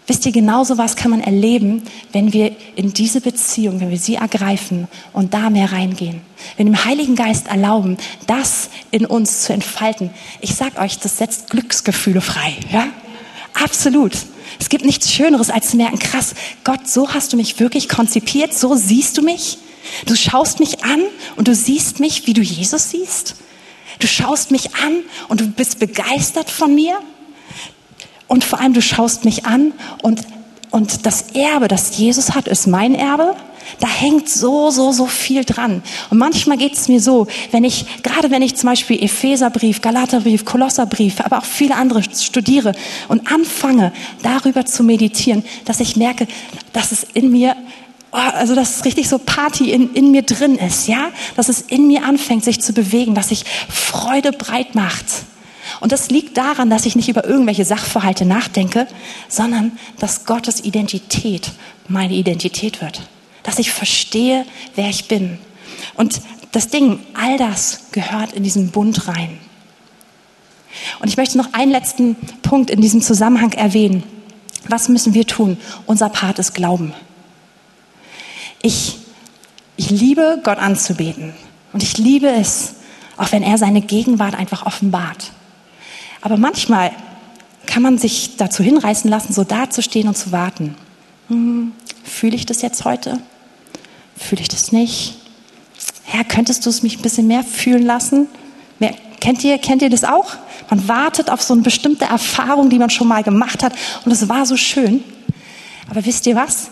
Wisst ihr, genauso was kann man erleben, wenn wir in diese Beziehung, wenn wir sie ergreifen und da mehr reingehen. Wenn wir dem Heiligen Geist erlauben, das in uns zu entfalten. Ich sag euch, das setzt Glücksgefühle frei, ja? Absolut. Es gibt nichts Schöneres, als zu merken, krass, Gott, so hast du mich wirklich konzipiert, so siehst du mich. Du schaust mich an und du siehst mich, wie du Jesus siehst. Du schaust mich an und du bist begeistert von mir. Und vor allem, du schaust mich an und, und das Erbe, das Jesus hat, ist mein Erbe. Da hängt so, so, so viel dran. Und manchmal geht es mir so, wenn ich, gerade wenn ich zum Beispiel Epheserbrief, Galaterbrief, Kolosserbrief, aber auch viele andere studiere und anfange, darüber zu meditieren, dass ich merke, dass es in mir oh, also dass es richtig so Party in, in mir drin ist, ja, dass es in mir anfängt, sich zu bewegen, dass sich Freude breit macht. Und das liegt daran, dass ich nicht über irgendwelche Sachverhalte nachdenke, sondern dass Gottes Identität meine Identität wird dass ich verstehe, wer ich bin. Und das Ding, all das gehört in diesen Bund rein. Und ich möchte noch einen letzten Punkt in diesem Zusammenhang erwähnen. Was müssen wir tun? Unser Part ist Glauben. Ich, ich liebe Gott anzubeten und ich liebe es, auch wenn er seine Gegenwart einfach offenbart. Aber manchmal kann man sich dazu hinreißen lassen, so dazustehen und zu warten. Hm, fühle ich das jetzt heute? Fühle ich das nicht? Herr, könntest du es mich ein bisschen mehr fühlen lassen? Mehr, kennt, ihr, kennt ihr das auch? Man wartet auf so eine bestimmte Erfahrung, die man schon mal gemacht hat und es war so schön. Aber wisst ihr was?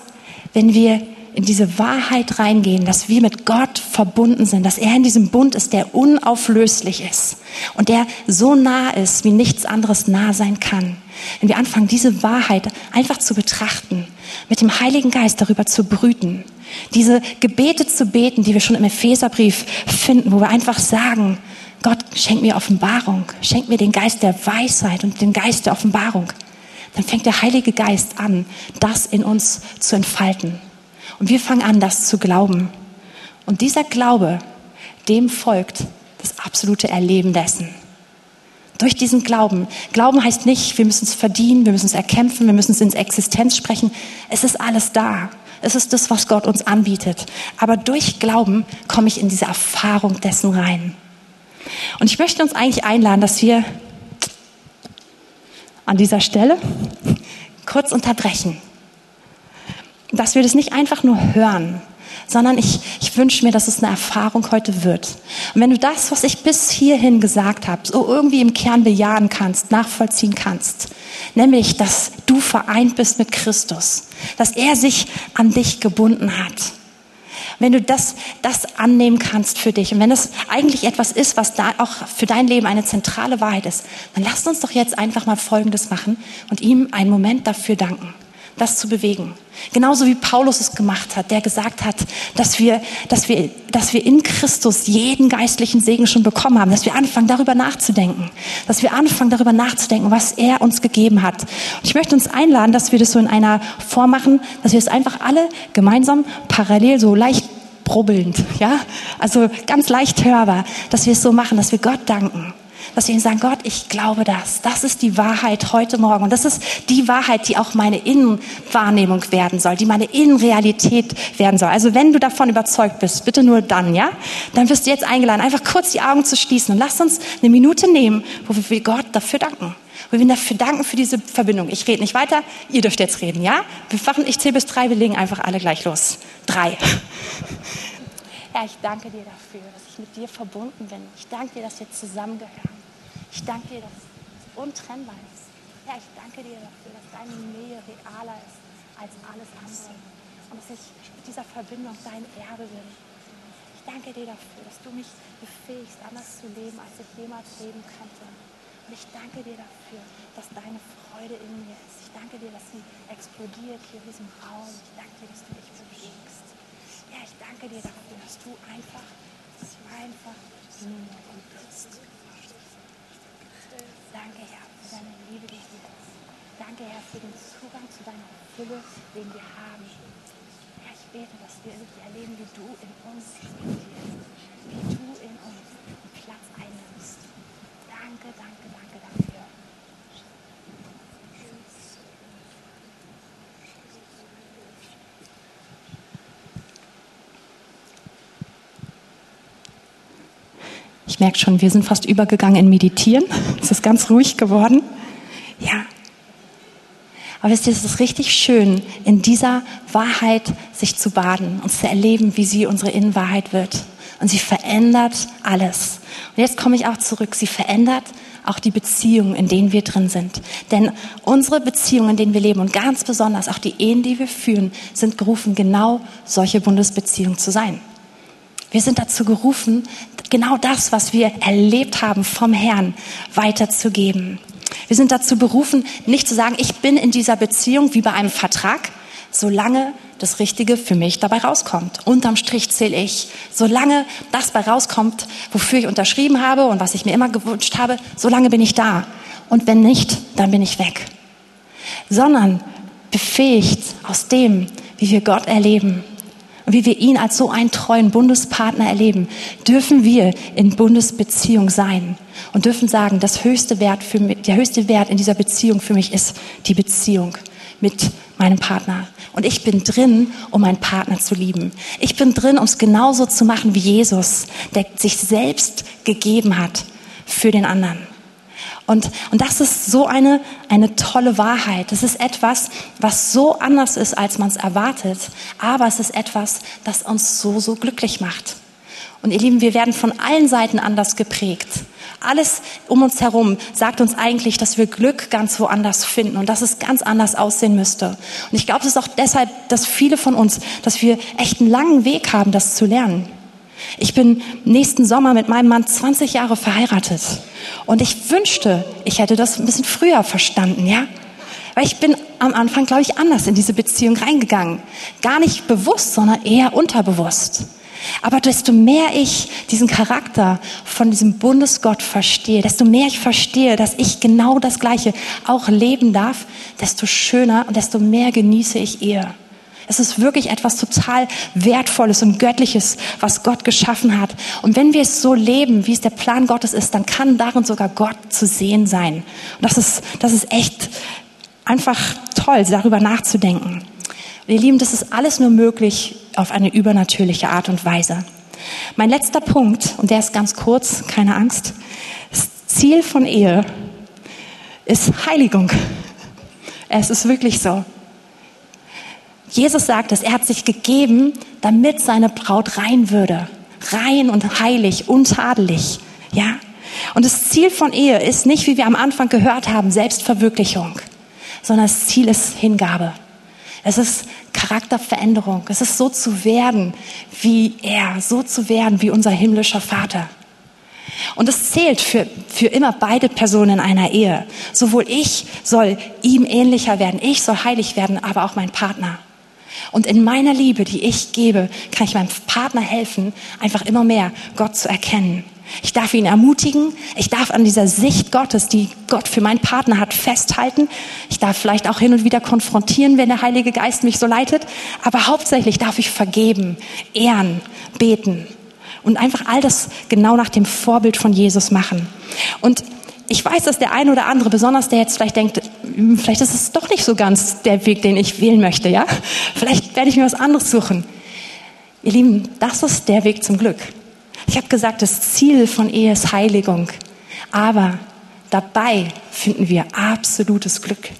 Wenn wir in diese Wahrheit reingehen, dass wir mit Gott verbunden sind, dass er in diesem Bund ist, der unauflöslich ist und der so nah ist, wie nichts anderes nah sein kann. Wenn wir anfangen, diese Wahrheit einfach zu betrachten, mit dem Heiligen Geist darüber zu brüten, diese Gebete zu beten, die wir schon im Epheserbrief finden, wo wir einfach sagen, Gott, schenk mir Offenbarung, schenk mir den Geist der Weisheit und den Geist der Offenbarung. Dann fängt der Heilige Geist an, das in uns zu entfalten. Und wir fangen an, das zu glauben. Und dieser Glaube, dem folgt das absolute Erleben dessen. Durch diesen Glauben. Glauben heißt nicht, wir müssen es verdienen, wir müssen es erkämpfen, wir müssen es ins Existenz sprechen. Es ist alles da. Es ist das, was Gott uns anbietet. Aber durch Glauben komme ich in diese Erfahrung dessen rein. Und ich möchte uns eigentlich einladen, dass wir an dieser Stelle kurz unterbrechen dass wir das nicht einfach nur hören, sondern ich, ich wünsche mir, dass es eine Erfahrung heute wird. Und wenn du das, was ich bis hierhin gesagt habe, so irgendwie im Kern bejahen kannst, nachvollziehen kannst, nämlich, dass du vereint bist mit Christus, dass er sich an dich gebunden hat. Wenn du das, das annehmen kannst für dich und wenn es eigentlich etwas ist, was da auch für dein Leben eine zentrale Wahrheit ist, dann lasst uns doch jetzt einfach mal Folgendes machen und ihm einen Moment dafür danken das zu bewegen. Genauso wie Paulus es gemacht hat, der gesagt hat, dass wir, dass wir, dass wir in Christus jeden geistlichen Segen schon bekommen haben, dass wir anfangen, darüber nachzudenken, dass wir anfangen, darüber nachzudenken, was er uns gegeben hat. Und ich möchte uns einladen, dass wir das so in einer Form machen, dass wir es einfach alle gemeinsam parallel so leicht brubbelnd, ja, also ganz leicht hörbar, dass wir es so machen, dass wir Gott danken dass wir ihnen sagen, Gott, ich glaube das. Das ist die Wahrheit heute Morgen. Und das ist die Wahrheit, die auch meine Innenwahrnehmung werden soll, die meine Innenrealität werden soll. Also wenn du davon überzeugt bist, bitte nur dann, ja? Dann wirst du jetzt eingeladen, einfach kurz die Augen zu schließen und lass uns eine Minute nehmen, wo wir Gott dafür danken. Wo wir dafür danken für diese Verbindung. Ich rede nicht weiter, ihr dürft jetzt reden, ja? Wir machen, ich zähle bis drei, wir legen einfach alle gleich los. Drei. Herr, ich danke dir dafür, dass ich mit dir verbunden bin. Ich danke dir, dass wir zusammengehören. Ich danke dir, dass es untrennbar ist. Herr, ich danke dir dafür, dass deine Nähe realer ist als alles andere. Und dass ich mit dieser Verbindung dein Erbe bin. Ich danke dir dafür, dass du mich befähigst, anders zu leben, als ich jemals leben könnte. Und ich danke dir dafür, dass deine Freude in mir ist. Ich danke dir, dass sie explodiert hier in diesem Raum. Ich danke dir, dass du dich bewegst. Ja, ich danke dir dafür, dass du einfach, dass du einfach nur gut bist. Danke, Herr, für deine Liebe, die hier ist. Danke, Herr, für den Zugang zu deiner Fülle, den wir haben. Herr, ich bete, dass wir erleben, wie du in uns existierst, wie du in uns Platz einnimmst. Danke, danke, danke dafür. Ich merke schon, wir sind fast übergegangen in Meditieren. Es ist ganz ruhig geworden. Ja. Aber wisst ihr, es ist richtig schön, in dieser Wahrheit sich zu baden und zu erleben, wie sie unsere Innenwahrheit wird. Und sie verändert alles. Und jetzt komme ich auch zurück. Sie verändert auch die Beziehungen, in denen wir drin sind. Denn unsere Beziehungen, in denen wir leben und ganz besonders auch die Ehen, die wir führen, sind gerufen, genau solche Bundesbeziehungen zu sein. Wir sind dazu gerufen, genau das, was wir erlebt haben vom Herrn, weiterzugeben. Wir sind dazu berufen, nicht zu sagen, ich bin in dieser Beziehung wie bei einem Vertrag, solange das Richtige für mich dabei rauskommt. Unterm Strich zähle ich. Solange das bei rauskommt, wofür ich unterschrieben habe und was ich mir immer gewünscht habe, solange bin ich da. Und wenn nicht, dann bin ich weg. Sondern befähigt aus dem, wie wir Gott erleben, wie wir ihn als so einen treuen Bundespartner erleben, dürfen wir in Bundesbeziehung sein und dürfen sagen, das höchste Wert für mich, der höchste Wert in dieser Beziehung für mich ist die Beziehung mit meinem Partner. Und ich bin drin, um meinen Partner zu lieben. Ich bin drin, um es genauso zu machen wie Jesus, der sich selbst gegeben hat für den anderen. Und, und das ist so eine, eine tolle Wahrheit. Das ist etwas, was so anders ist, als man es erwartet. Aber es ist etwas, das uns so, so glücklich macht. Und ihr Lieben, wir werden von allen Seiten anders geprägt. Alles um uns herum sagt uns eigentlich, dass wir Glück ganz woanders finden und dass es ganz anders aussehen müsste. Und ich glaube, es ist auch deshalb, dass viele von uns, dass wir echt einen langen Weg haben, das zu lernen. Ich bin nächsten Sommer mit meinem Mann 20 Jahre verheiratet. Und ich wünschte, ich hätte das ein bisschen früher verstanden, ja? Weil ich bin am Anfang, glaube ich, anders in diese Beziehung reingegangen. Gar nicht bewusst, sondern eher unterbewusst. Aber desto mehr ich diesen Charakter von diesem Bundesgott verstehe, desto mehr ich verstehe, dass ich genau das Gleiche auch leben darf, desto schöner und desto mehr genieße ich Ehe. Es ist wirklich etwas total Wertvolles und Göttliches, was Gott geschaffen hat. Und wenn wir es so leben, wie es der Plan Gottes ist, dann kann darin sogar Gott zu sehen sein. Und das ist, das ist echt einfach toll, darüber nachzudenken. Und ihr Lieben, das ist alles nur möglich auf eine übernatürliche Art und Weise. Mein letzter Punkt, und der ist ganz kurz, keine Angst. Das Ziel von Ehe ist Heiligung. Es ist wirklich so. Jesus sagt es, er hat sich gegeben, damit seine Braut rein würde. Rein und heilig, untadelig. Ja? Und das Ziel von Ehe ist nicht, wie wir am Anfang gehört haben, Selbstverwirklichung, sondern das Ziel ist Hingabe. Es ist Charakterveränderung. Es ist so zu werden wie er, so zu werden wie unser himmlischer Vater. Und es zählt für, für immer beide Personen in einer Ehe. Sowohl ich soll ihm ähnlicher werden, ich soll heilig werden, aber auch mein Partner. Und in meiner Liebe, die ich gebe, kann ich meinem Partner helfen, einfach immer mehr Gott zu erkennen. Ich darf ihn ermutigen. Ich darf an dieser Sicht Gottes, die Gott für meinen Partner hat, festhalten. Ich darf vielleicht auch hin und wieder konfrontieren, wenn der Heilige Geist mich so leitet. Aber hauptsächlich darf ich vergeben, ehren, beten und einfach all das genau nach dem Vorbild von Jesus machen. Und ich weiß, dass der eine oder andere, besonders der jetzt vielleicht denkt, hm, vielleicht ist es doch nicht so ganz der Weg, den ich wählen möchte, ja? Vielleicht werde ich mir was anderes suchen. Ihr Lieben, das ist der Weg zum Glück. Ich habe gesagt, das Ziel von Ehe ist Heiligung. Aber dabei finden wir absolutes Glück.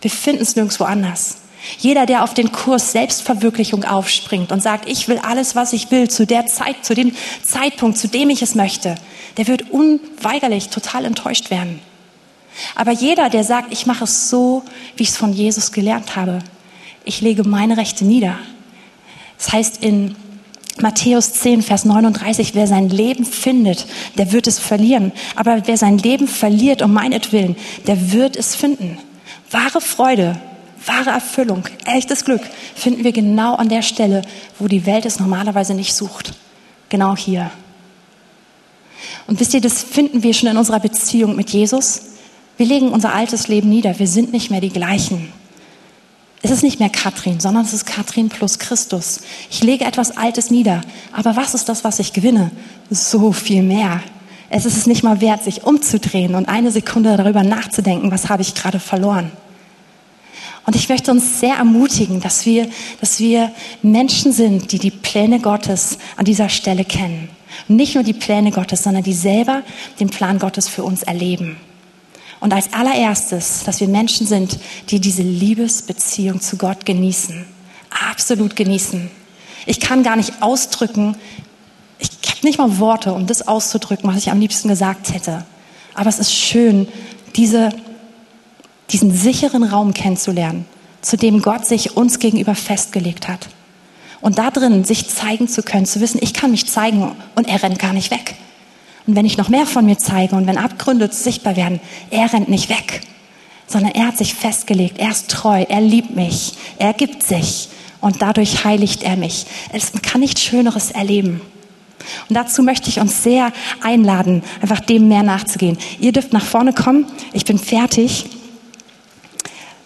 Wir finden es nirgendwo anders. Jeder, der auf den Kurs Selbstverwirklichung aufspringt und sagt, ich will alles, was ich will, zu der Zeit, zu dem Zeitpunkt, zu dem ich es möchte, der wird unweigerlich total enttäuscht werden. Aber jeder, der sagt, ich mache es so, wie ich es von Jesus gelernt habe, ich lege meine Rechte nieder. Das heißt in Matthäus 10, Vers 39, wer sein Leben findet, der wird es verlieren. Aber wer sein Leben verliert um meinetwillen, der wird es finden. Wahre Freude, wahre Erfüllung, echtes Glück finden wir genau an der Stelle, wo die Welt es normalerweise nicht sucht. Genau hier. Und wisst ihr, das finden wir schon in unserer Beziehung mit Jesus. Wir legen unser altes Leben nieder. Wir sind nicht mehr die gleichen. Es ist nicht mehr Katrin, sondern es ist Katrin plus Christus. Ich lege etwas Altes nieder. Aber was ist das, was ich gewinne? So viel mehr. Es ist es nicht mal wert, sich umzudrehen und eine Sekunde darüber nachzudenken, was habe ich gerade verloren. Und ich möchte uns sehr ermutigen, dass wir, dass wir Menschen sind, die die Pläne Gottes an dieser Stelle kennen. Nicht nur die Pläne Gottes, sondern die selber den Plan Gottes für uns erleben. Und als allererstes, dass wir Menschen sind, die diese Liebesbeziehung zu Gott genießen. Absolut genießen. Ich kann gar nicht ausdrücken, ich habe nicht mal Worte, um das auszudrücken, was ich am liebsten gesagt hätte. Aber es ist schön, diese, diesen sicheren Raum kennenzulernen, zu dem Gott sich uns gegenüber festgelegt hat. Und da drin sich zeigen zu können, zu wissen, ich kann mich zeigen und er rennt gar nicht weg. Und wenn ich noch mehr von mir zeige und wenn Abgründe sichtbar werden, er rennt nicht weg, sondern er hat sich festgelegt, er ist treu, er liebt mich, er gibt sich und dadurch heiligt er mich. Es kann nichts Schöneres erleben. Und dazu möchte ich uns sehr einladen, einfach dem mehr nachzugehen. Ihr dürft nach vorne kommen. Ich bin fertig.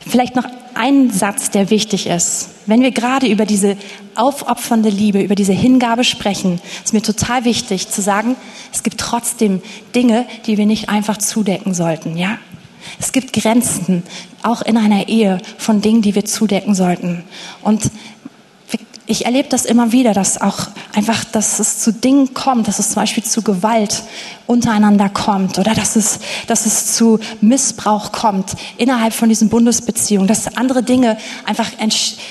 Vielleicht noch ein Satz, der wichtig ist. Wenn wir gerade über diese aufopfernde Liebe, über diese Hingabe sprechen, ist mir total wichtig zu sagen, es gibt trotzdem Dinge, die wir nicht einfach zudecken sollten, ja? Es gibt Grenzen, auch in einer Ehe, von Dingen, die wir zudecken sollten. Und ich erlebe das immer wieder, dass auch einfach, dass es zu Dingen kommt, dass es zum Beispiel zu Gewalt untereinander kommt oder dass es, dass es zu Missbrauch kommt innerhalb von diesen Bundesbeziehungen, dass andere Dinge einfach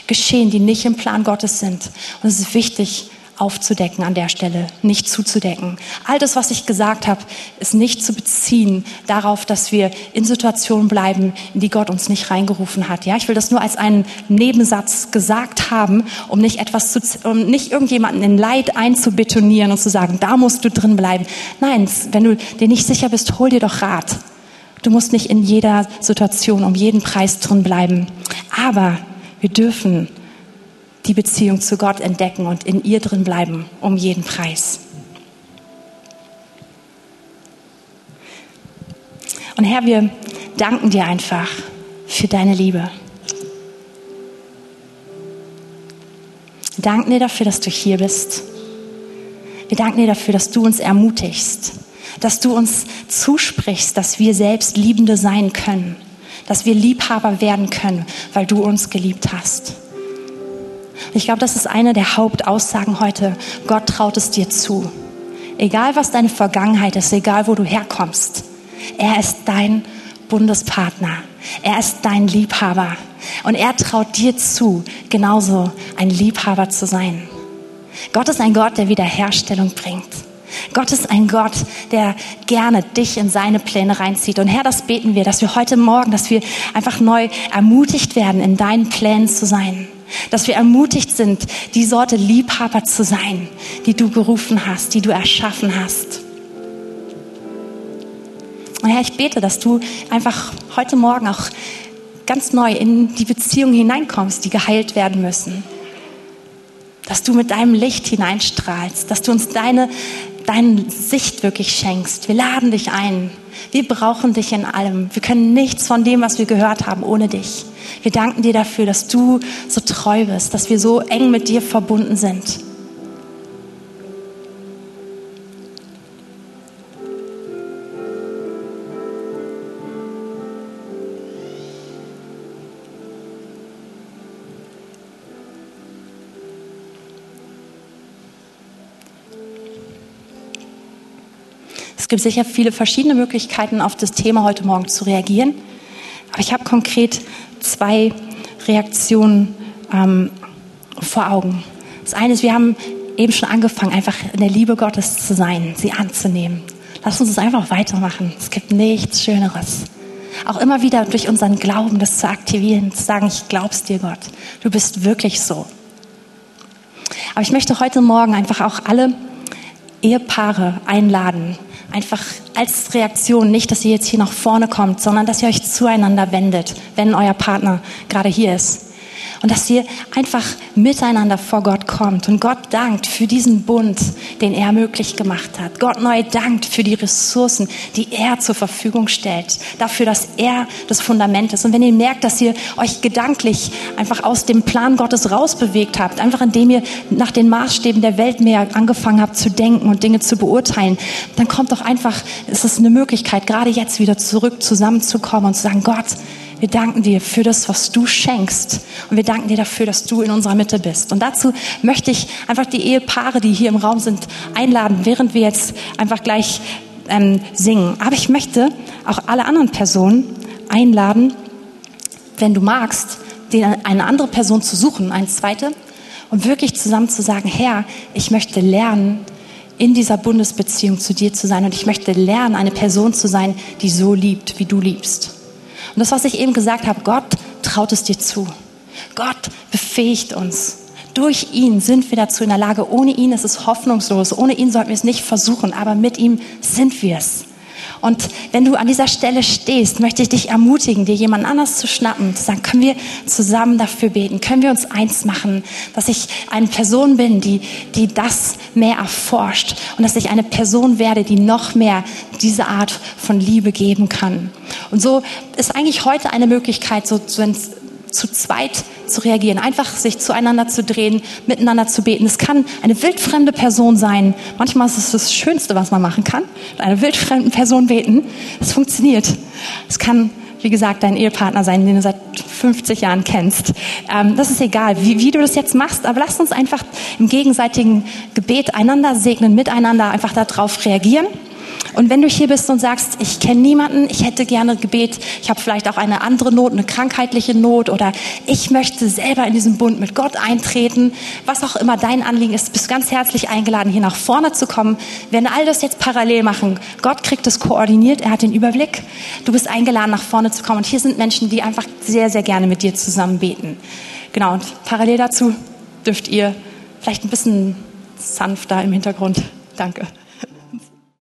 geschehen, die nicht im Plan Gottes sind. Und es ist wichtig, aufzudecken an der Stelle, nicht zuzudecken. All das, was ich gesagt habe, ist nicht zu beziehen darauf, dass wir in Situationen bleiben, in die Gott uns nicht reingerufen hat. Ja, ich will das nur als einen Nebensatz gesagt haben, um nicht etwas zu, um nicht irgendjemanden in Leid einzubetonieren und zu sagen, da musst du drin bleiben. Nein, wenn du dir nicht sicher bist, hol dir doch Rat. Du musst nicht in jeder Situation um jeden Preis drin bleiben. Aber wir dürfen die Beziehung zu Gott entdecken und in ihr drin bleiben, um jeden Preis. Und Herr, wir danken dir einfach für deine Liebe. Wir danken dir dafür, dass du hier bist. Wir danken dir dafür, dass du uns ermutigst, dass du uns zusprichst, dass wir selbst Liebende sein können, dass wir Liebhaber werden können, weil du uns geliebt hast. Ich glaube, das ist eine der Hauptaussagen heute. Gott traut es dir zu. Egal was deine Vergangenheit ist, egal wo du herkommst. Er ist dein Bundespartner. Er ist dein Liebhaber. Und er traut dir zu, genauso ein Liebhaber zu sein. Gott ist ein Gott, der Wiederherstellung bringt. Gott ist ein Gott, der gerne dich in seine Pläne reinzieht. Und Herr, das beten wir, dass wir heute Morgen, dass wir einfach neu ermutigt werden, in deinen Plänen zu sein. Dass wir ermutigt sind, die Sorte Liebhaber zu sein, die du gerufen hast, die du erschaffen hast. Und Herr, ich bete, dass du einfach heute Morgen auch ganz neu in die Beziehungen hineinkommst, die geheilt werden müssen. Dass du mit deinem Licht hineinstrahlst, dass du uns deine, deine Sicht wirklich schenkst. Wir laden dich ein. Wir brauchen dich in allem. Wir können nichts von dem, was wir gehört haben, ohne dich. Wir danken dir dafür, dass du so treu bist, dass wir so eng mit dir verbunden sind. Es gibt sicher viele verschiedene Möglichkeiten, auf das Thema heute Morgen zu reagieren. Aber ich habe konkret zwei Reaktionen ähm, vor Augen. Das eine ist, wir haben eben schon angefangen, einfach in der Liebe Gottes zu sein, sie anzunehmen. Lass uns es einfach weitermachen. Es gibt nichts Schöneres. Auch immer wieder durch unseren Glauben das zu aktivieren, zu sagen, ich glaub's dir, Gott. Du bist wirklich so. Aber ich möchte heute Morgen einfach auch alle Ehepaare einladen, einfach als Reaktion, nicht, dass ihr jetzt hier nach vorne kommt, sondern dass ihr euch zueinander wendet, wenn euer Partner gerade hier ist. Und dass ihr einfach miteinander vor Gott kommt und Gott dankt für diesen Bund, den er möglich gemacht hat. Gott neu dankt für die Ressourcen, die er zur Verfügung stellt. Dafür, dass er das Fundament ist. Und wenn ihr merkt, dass ihr euch gedanklich einfach aus dem Plan Gottes rausbewegt habt, einfach indem ihr nach den Maßstäben der Welt mehr angefangen habt zu denken und Dinge zu beurteilen, dann kommt doch einfach, es ist eine Möglichkeit, gerade jetzt wieder zurück zusammenzukommen und zu sagen, Gott, wir danken dir für das, was du schenkst. Und wir danken dir dafür, dass du in unserer Mitte bist. Und dazu möchte ich einfach die Ehepaare, die hier im Raum sind, einladen, während wir jetzt einfach gleich ähm, singen. Aber ich möchte auch alle anderen Personen einladen, wenn du magst, eine andere Person zu suchen, eine zweite, und wirklich zusammen zu sagen, Herr, ich möchte lernen, in dieser Bundesbeziehung zu dir zu sein und ich möchte lernen, eine Person zu sein, die so liebt, wie du liebst. Und das, was ich eben gesagt habe, Gott traut es dir zu. Gott befähigt uns. Durch ihn sind wir dazu in der Lage. Ohne ihn ist es hoffnungslos. Ohne ihn sollten wir es nicht versuchen. Aber mit ihm sind wir es. Und wenn du an dieser Stelle stehst, möchte ich dich ermutigen, dir jemand anders zu schnappen, zu sagen, können wir zusammen dafür beten? Können wir uns eins machen, dass ich eine Person bin, die, die das mehr erforscht und dass ich eine Person werde, die noch mehr diese Art von Liebe geben kann? Und so ist eigentlich heute eine Möglichkeit, so, so zu zweit zu reagieren, einfach sich zueinander zu drehen, miteinander zu beten. Es kann eine wildfremde Person sein. Manchmal ist es das Schönste, was man machen kann, mit einer wildfremden Person beten. Es funktioniert. Es kann wie gesagt, dein Ehepartner sein, den du seit 50 Jahren kennst. Ähm, das ist egal, wie, wie du das jetzt machst, aber lasst uns einfach im gegenseitigen Gebet einander segnen, miteinander einfach darauf reagieren. Und wenn du hier bist und sagst, ich kenne niemanden, ich hätte gerne Gebet, ich habe vielleicht auch eine andere Not, eine krankheitliche Not oder ich möchte selber in diesen Bund mit Gott eintreten, was auch immer dein Anliegen ist, bist ganz herzlich eingeladen, hier nach vorne zu kommen. Wir werden all das jetzt parallel machen. Gott kriegt es koordiniert, er hat den Überblick. Du bist eingeladen, nach vorne zu kommen. Und hier sind Menschen, die einfach sehr, sehr gerne mit dir zusammen beten. Genau, und parallel dazu dürft ihr vielleicht ein bisschen sanfter im Hintergrund. Danke.